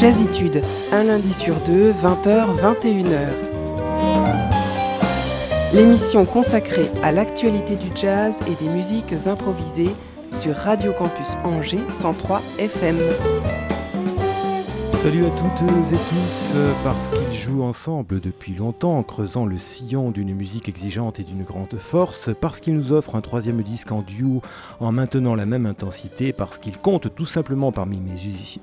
Jazzitude, un lundi sur deux, 20h, 21h. L'émission consacrée à l'actualité du jazz et des musiques improvisées sur Radio Campus Angers 103 FM. Salut à toutes et tous, parce qu'ils jouent ensemble depuis longtemps en creusant le sillon d'une musique exigeante et d'une grande force, parce qu'ils nous offrent un troisième disque en duo en maintenant la même intensité, parce qu'ils comptent tout simplement parmi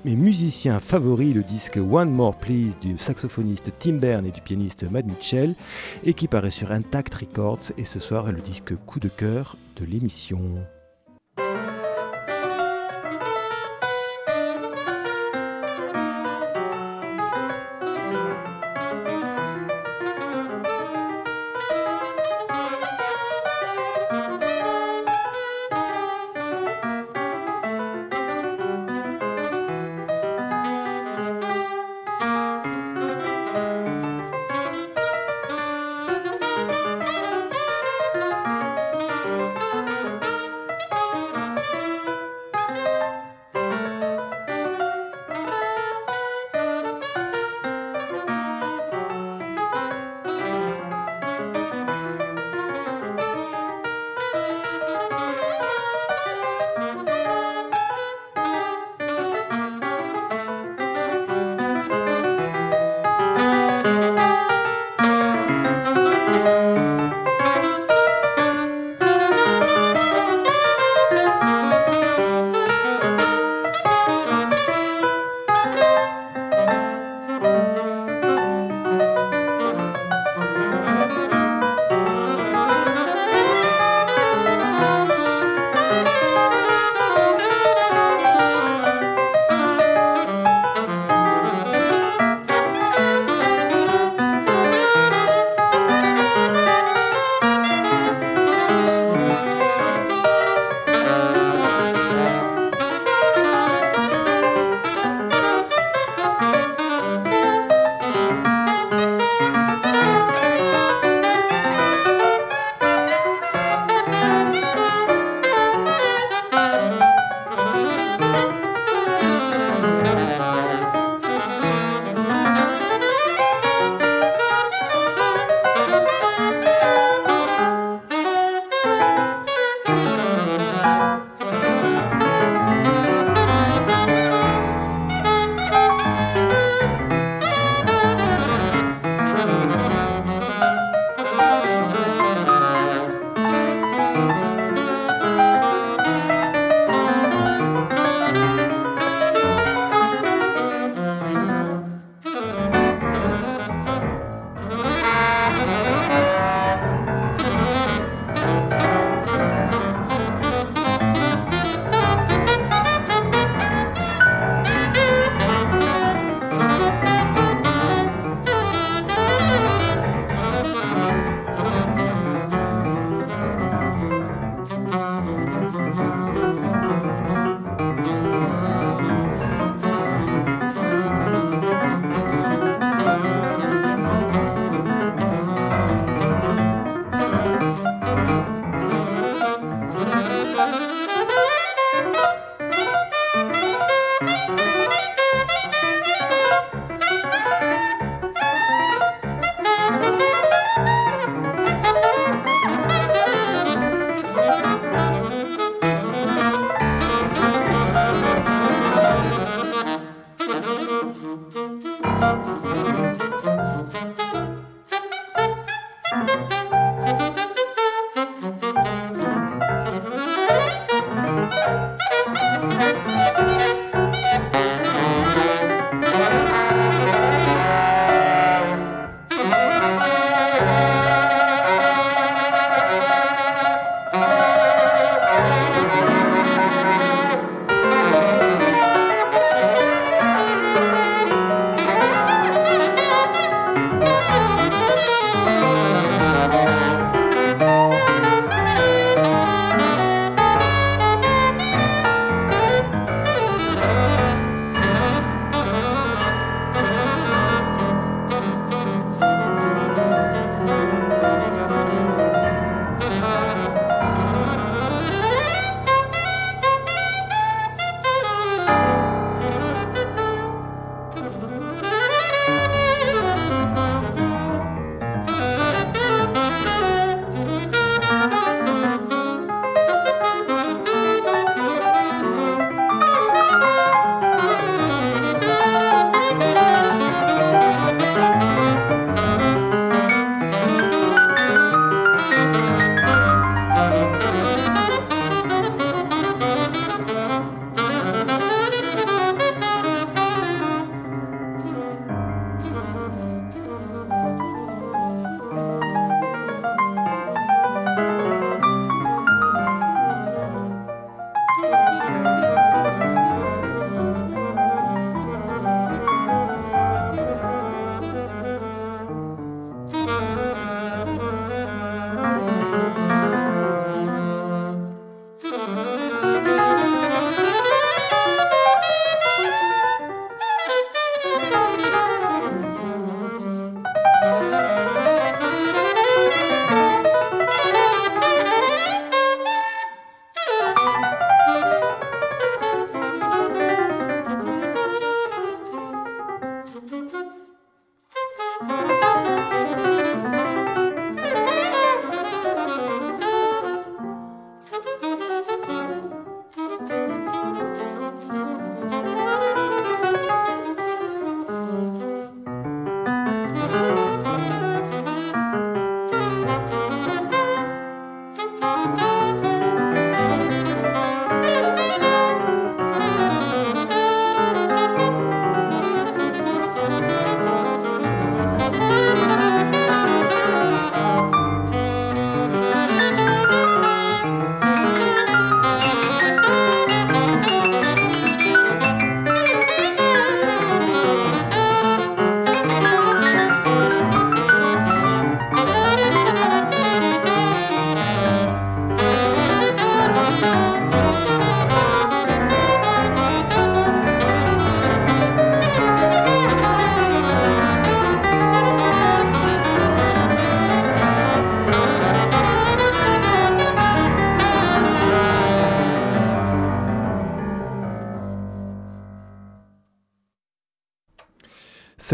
mes, musiciens favoris le disque One More Please du saxophoniste Tim Bern et du pianiste Mad Mitchell, et qui paraît sur Intact Records, et ce soir est le disque coup de cœur de l'émission.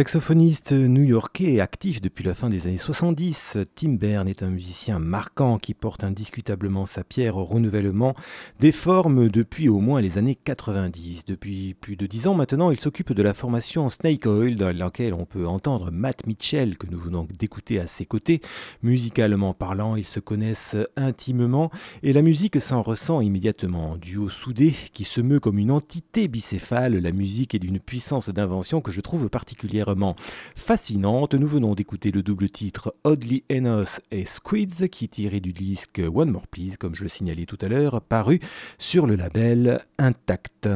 Saxophoniste new-yorkais actif depuis la fin des années 70, Tim Bern est un musicien marquant qui porte indiscutablement sa pierre au renouvellement des formes depuis au moins les années 90. Depuis plus de dix ans maintenant, il s'occupe de la formation Snake Oil dans laquelle on peut entendre Matt Mitchell que nous venons d'écouter à ses côtés. Musicalement parlant, ils se connaissent intimement et la musique s'en ressent immédiatement. Duo soudé qui se meut comme une entité bicéphale, la musique est d'une puissance d'invention que je trouve fascinante. Nous venons d'écouter le double titre Oddly Enos et Squids qui tiré du disque One More Please, comme je le signalais tout à l'heure, paru sur le label Intact.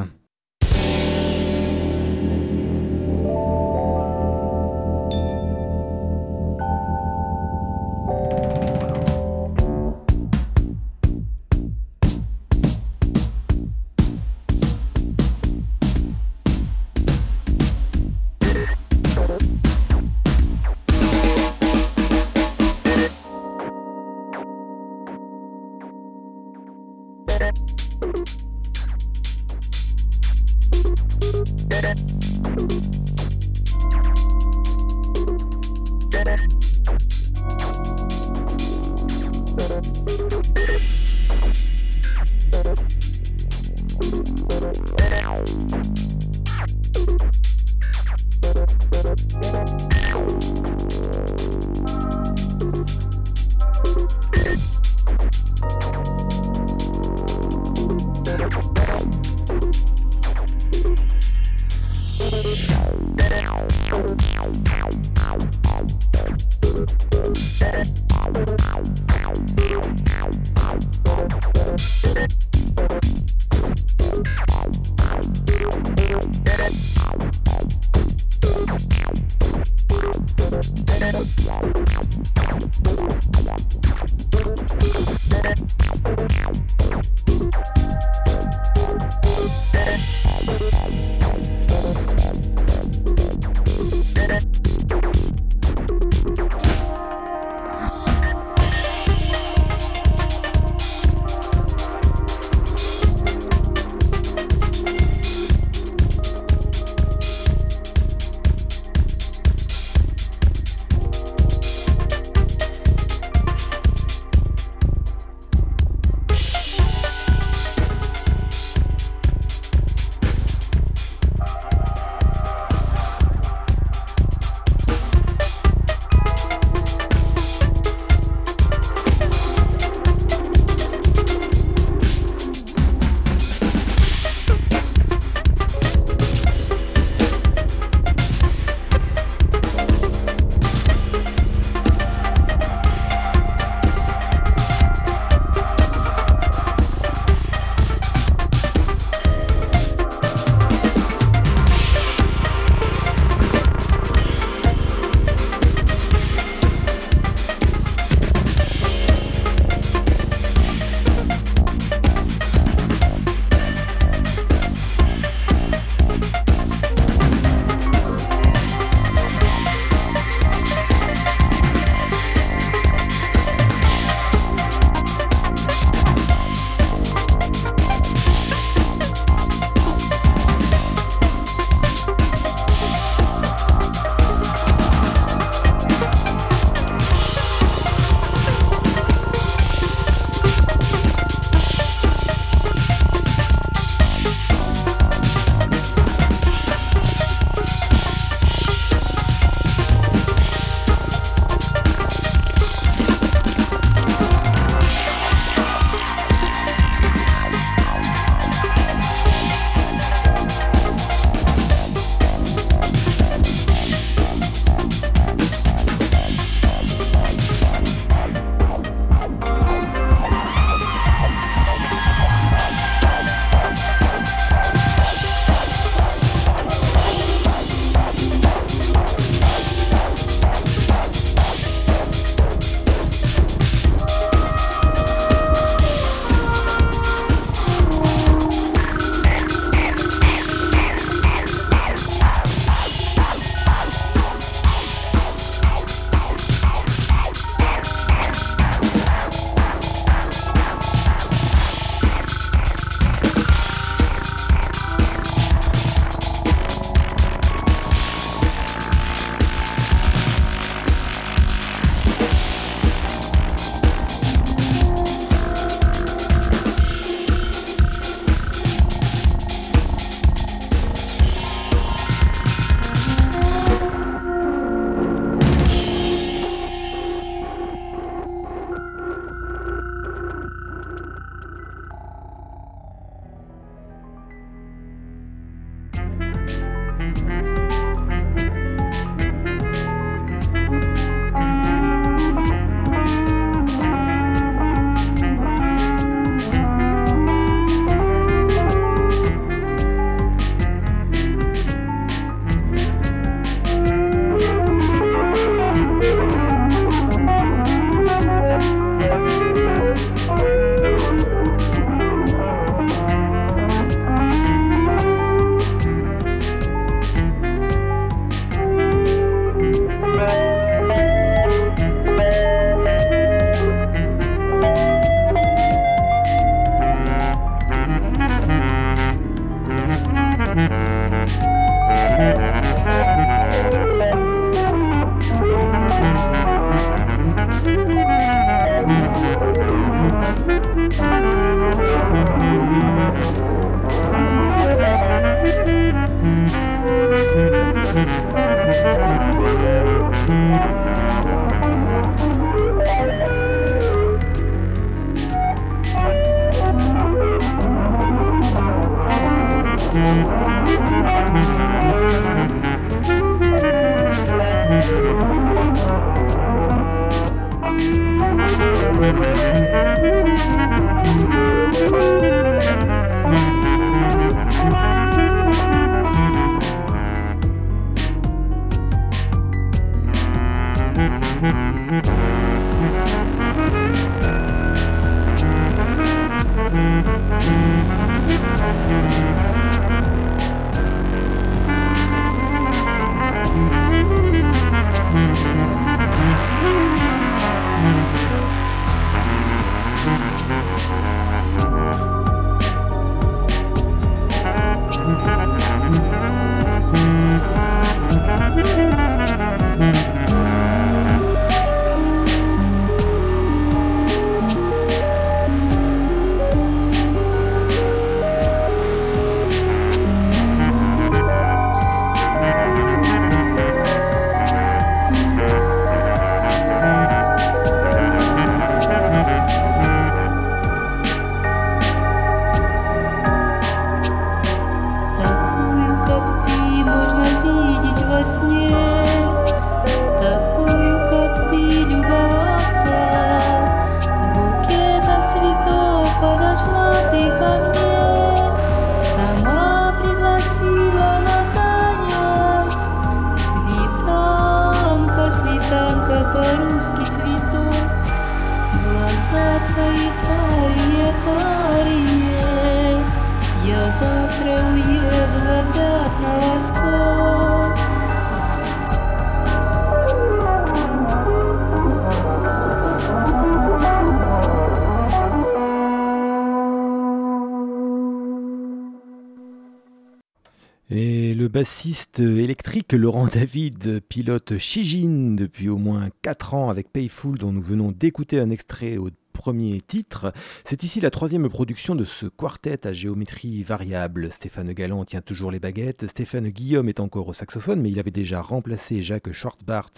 Électrique Laurent David pilote Shijin depuis au moins 4 ans avec Payful dont nous venons d'écouter un extrait au premier titre. C'est ici la troisième production de ce quartet à géométrie variable. Stéphane Galland tient toujours les baguettes, Stéphane Guillaume est encore au saxophone, mais il avait déjà remplacé Jacques Shortbart,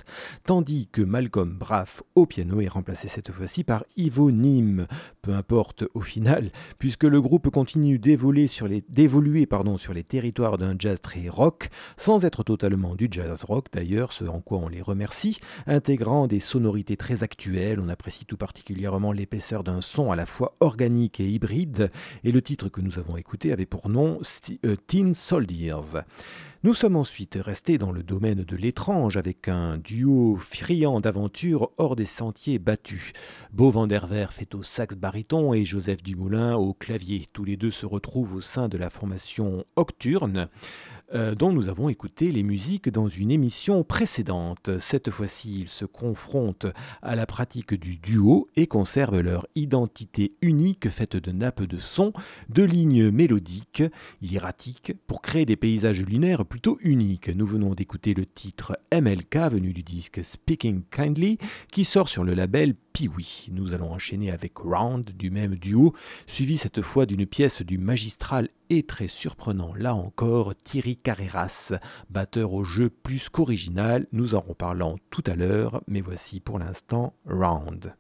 tandis que Malcolm Braff au piano est remplacé cette fois-ci par Ivo Nim. Peu importe au final, puisque le groupe continue d'évoluer sur les, d'évoluer, pardon, sur les territoires d'un jazz très rock, sans être totalement du jazz rock d'ailleurs, ce en quoi on les remercie, intégrant des sonorités très actuelles. On apprécie tout particulièrement les l'épaisseur d'un son à la fois organique et hybride, et le titre que nous avons écouté avait pour nom euh, Teen Soldiers. Nous sommes ensuite restés dans le domaine de l'étrange avec un duo friand d'aventure hors des sentiers battus. Beau van der fait au sax baryton et Joseph Dumoulin au clavier. Tous les deux se retrouvent au sein de la formation Octurne. Euh, dont nous avons écouté les musiques dans une émission précédente. Cette fois-ci, ils se confrontent à la pratique du duo et conservent leur identité unique faite de nappes de son, de lignes mélodiques, hiératiques, pour créer des paysages lunaires plutôt uniques. Nous venons d'écouter le titre MLK venu du disque Speaking Kindly qui sort sur le label Piwi. Nous allons enchaîner avec Round du même duo, suivi cette fois d'une pièce du magistral et très surprenant, là encore, Thierry Carreras, batteur au jeu plus qu'original, nous en reparlons tout à l'heure, mais voici pour l'instant Round.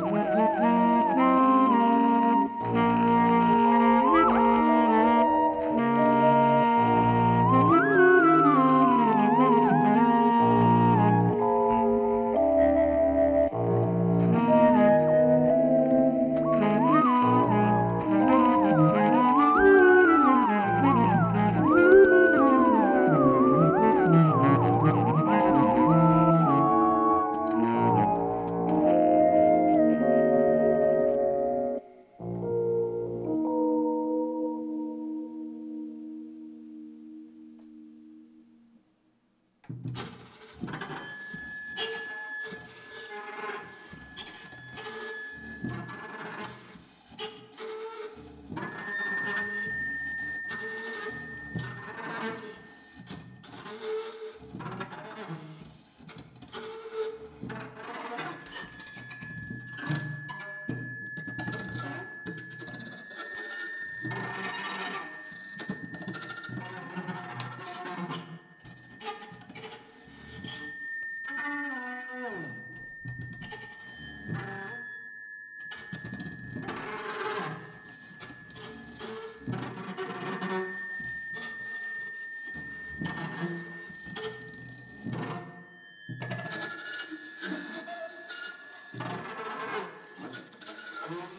Yeah.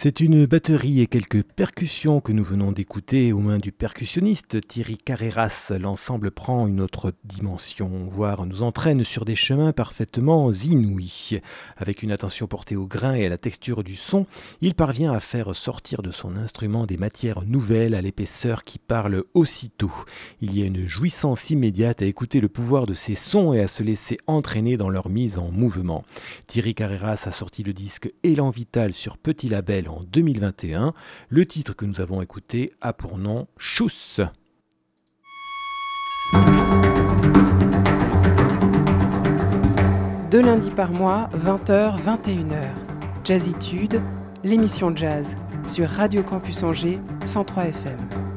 C'est une batterie et quelques percussions que nous venons d'écouter aux mains du percussionniste Thierry Carreras. L'ensemble prend une autre dimension, voire nous entraîne sur des chemins parfaitement inouïs. Avec une attention portée au grain et à la texture du son, il parvient à faire sortir de son instrument des matières nouvelles à l'épaisseur qui parle aussitôt. Il y a une jouissance immédiate à écouter le pouvoir de ces sons et à se laisser entraîner dans leur mise en mouvement. Thierry Carreras a sorti le disque Élan Vital sur Petit Label en 2021. Le titre que nous avons écouté a pour nom Chousse. Deux lundis par mois, 20h, 21h. Jazzitude, l'émission jazz sur Radio Campus Angers 103 FM.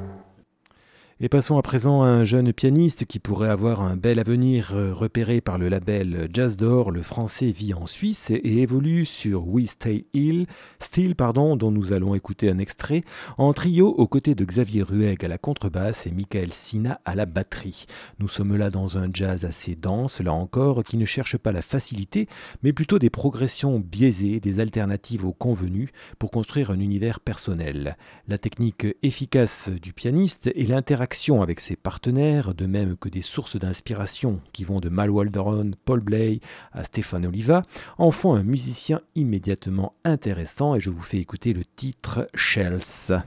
Et passons à présent à un jeune pianiste qui pourrait avoir un bel avenir euh, repéré par le label Jazz d'Or. Le français vit en Suisse et évolue sur We Stay Hill, Still, pardon, dont nous allons écouter un extrait, en trio aux côtés de Xavier Rueg à la contrebasse et Michael Sina à la batterie. Nous sommes là dans un jazz assez dense, là encore, qui ne cherche pas la facilité, mais plutôt des progressions biaisées, des alternatives aux convenus pour construire un univers personnel. La technique efficace du pianiste et l'interaction avec ses partenaires, de même que des sources d'inspiration qui vont de Mal Waldron, Paul Bley à Stéphane Oliva, en font un musicien immédiatement intéressant et je vous fais écouter le titre Shells.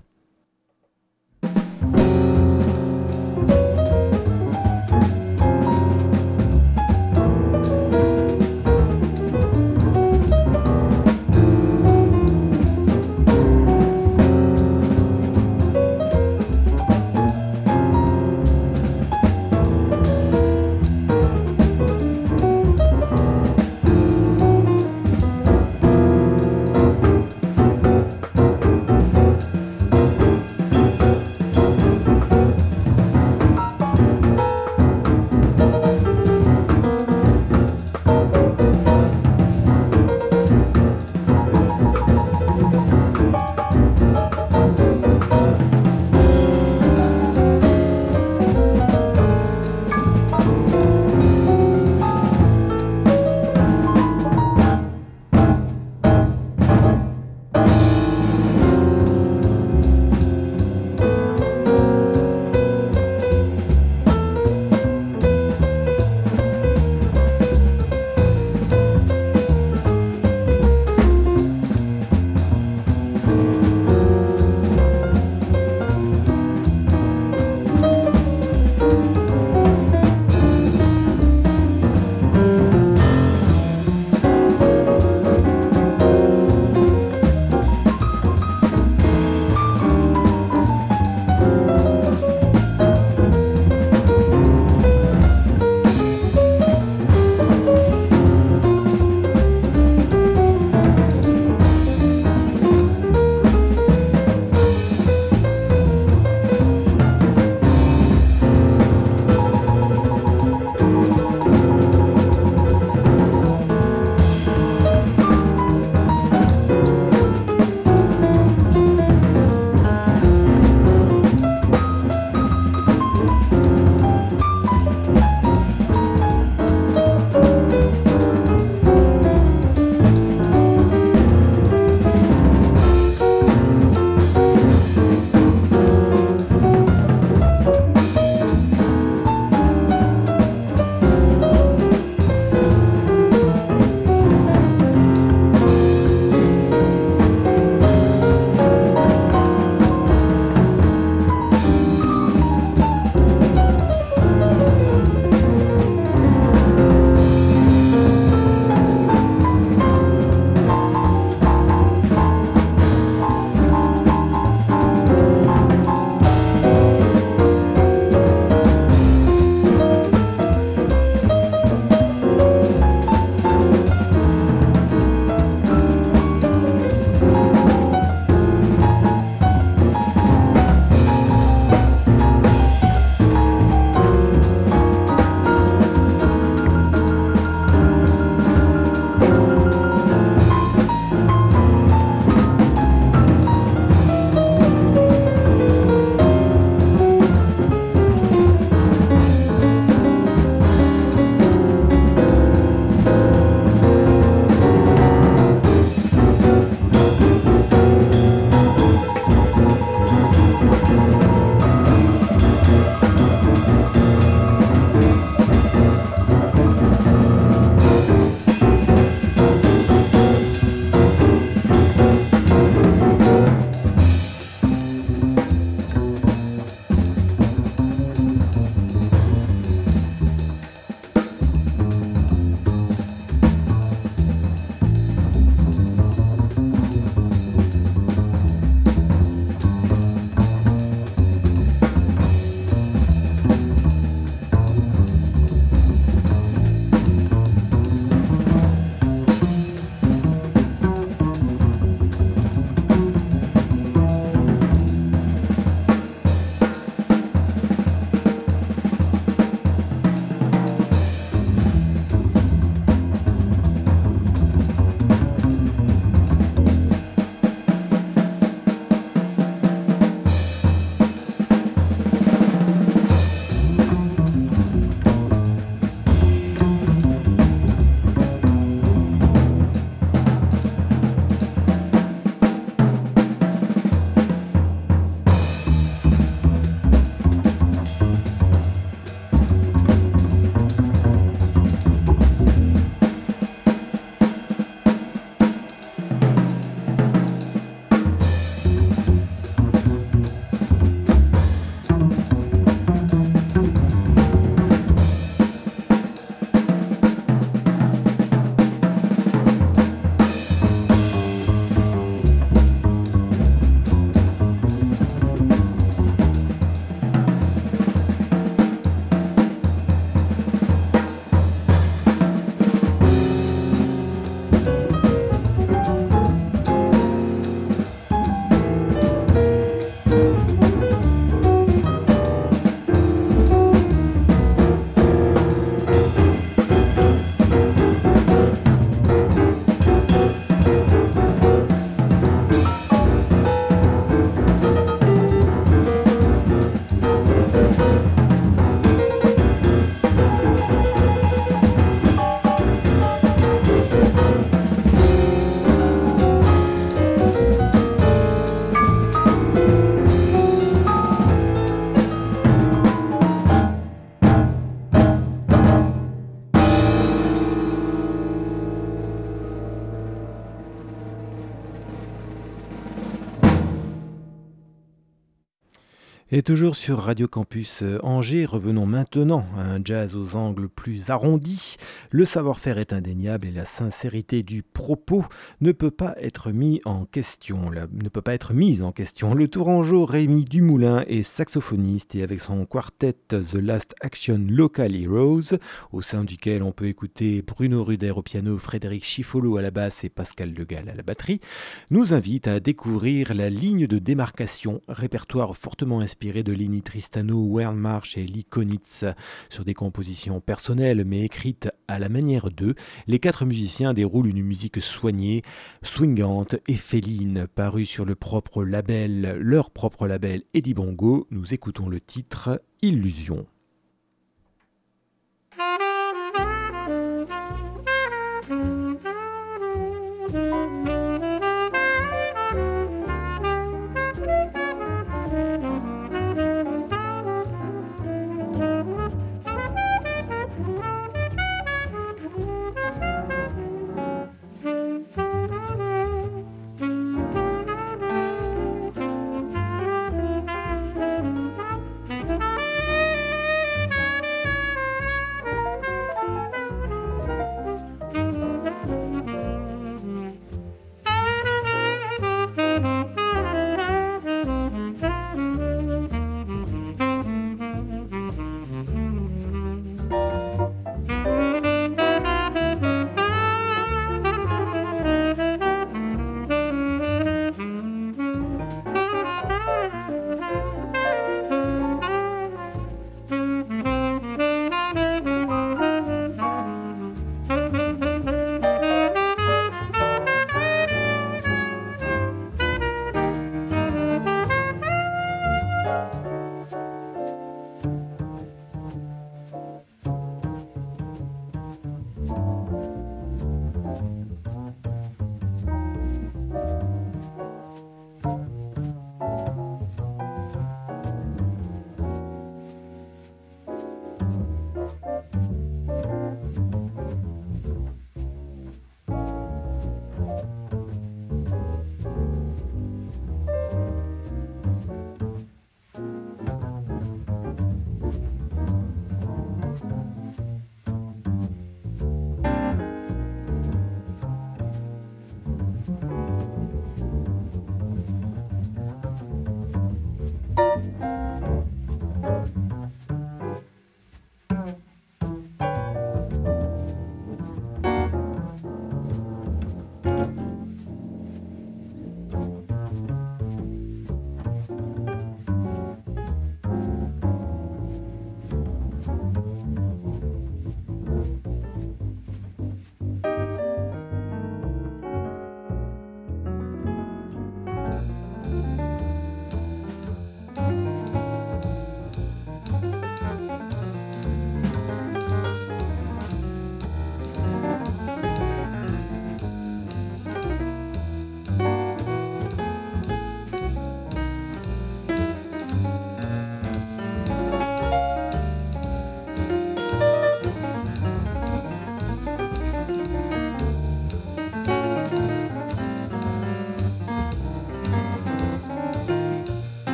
Et toujours sur Radio Campus euh, Angers, revenons maintenant à un jazz aux angles plus arrondis. Le savoir-faire est indéniable et la sincérité du propos ne peut pas être mise en question. Le tourangeau Rémi Dumoulin est saxophoniste et avec son quartet The Last Action Local Heroes, au sein duquel on peut écouter Bruno Ruder au piano, Frédéric Chifolo à la basse et Pascal Legal à la batterie, nous invite à découvrir la ligne de démarcation, répertoire fortement inspiré de Lini Tristano, Wernmarch et Lee Konitz. Sur des compositions personnelles mais écrites à la manière d'eux, les quatre musiciens déroulent une musique soignée, swingante et féline, parue sur le propre label, leur propre label Eddie Bongo. Nous écoutons le titre Illusion.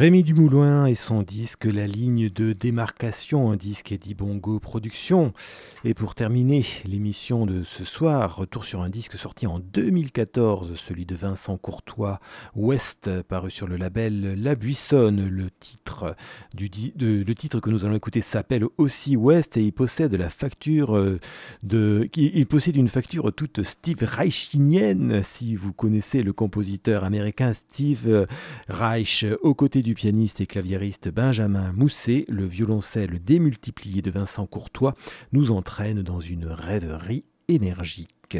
Rémi Dumoulin et son disque La ligne de démarcation, un disque Eddie Bongo Productions. Et pour terminer l'émission de ce soir, retour sur un disque sorti en 2014, celui de Vincent Courtois, West, paru sur le label La Buissonne. Le titre, du, le titre que nous allons écouter s'appelle aussi West et il possède la facture euh, de, il possède une facture toute Steve Reichinienne, si vous connaissez le compositeur américain Steve Reich, aux côtés pianiste et claviériste Benjamin Mousset, le violoncelle démultiplié de Vincent Courtois nous entraîne dans une rêverie énergique.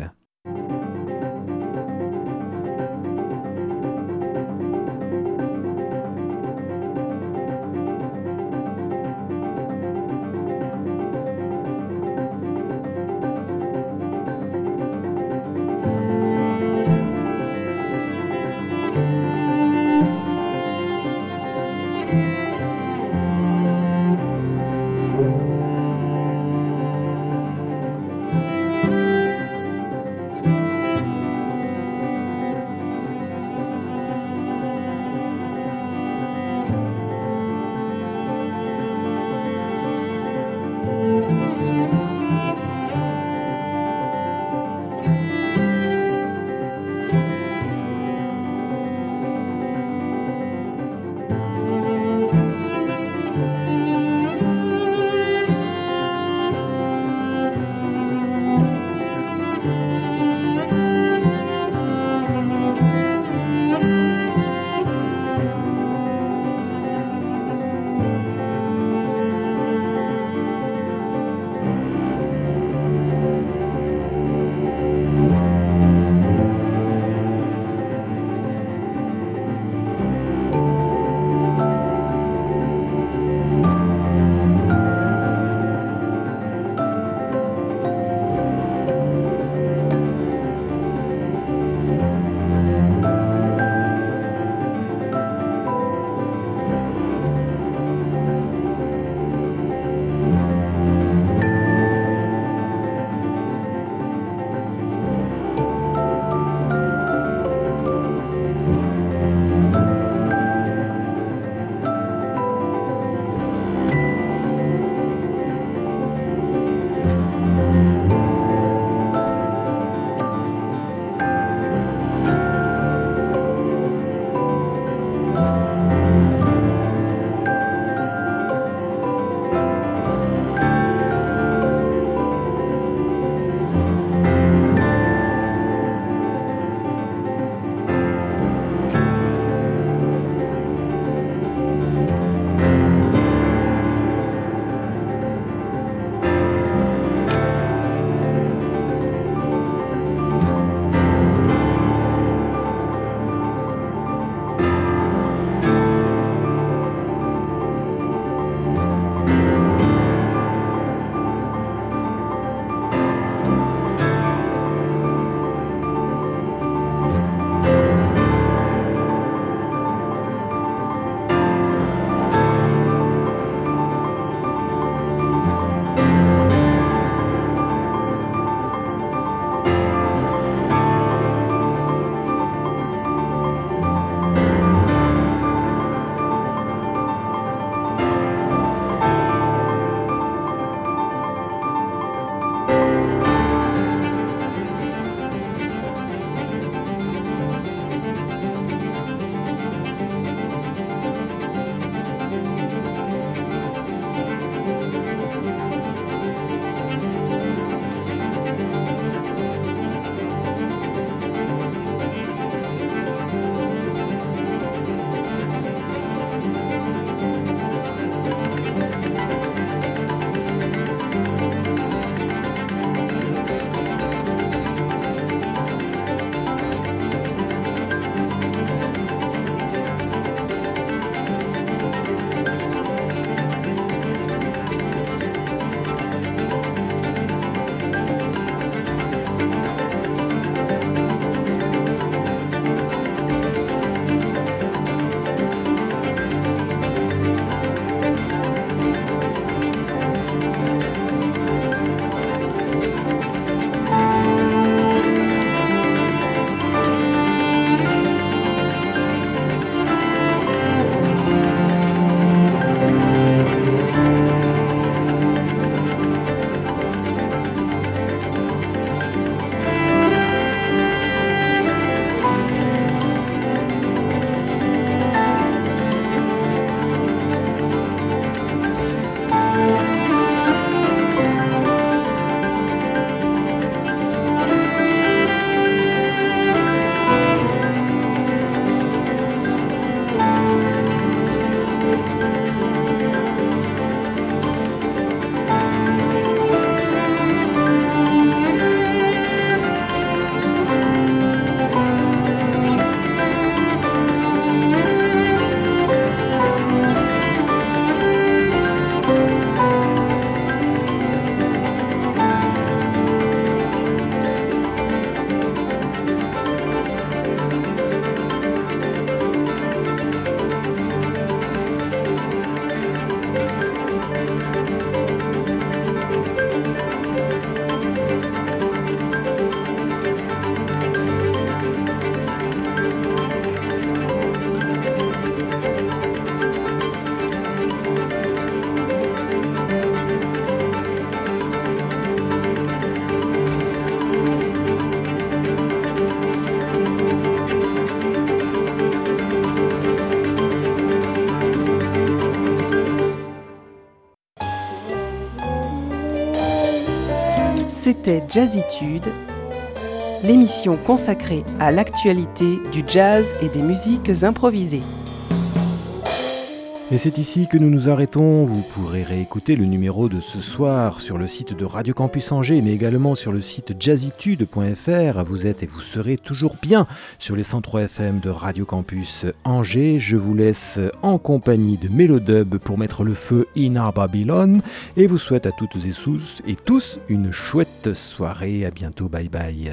C'était Jazzitude, l'émission consacrée à l'actualité du jazz et des musiques improvisées. Et c'est ici que nous nous arrêtons. Vous pourrez réécouter le numéro de ce soir sur le site de Radio Campus Angers, mais également sur le site jazzitude.fr. Vous êtes et vous serez toujours bien sur les 103 FM de Radio Campus Angers. Je vous laisse en compagnie de Mélodub pour mettre le feu in our Babylon et vous souhaite à toutes et tous et tous une chouette soirée. À bientôt. Bye bye.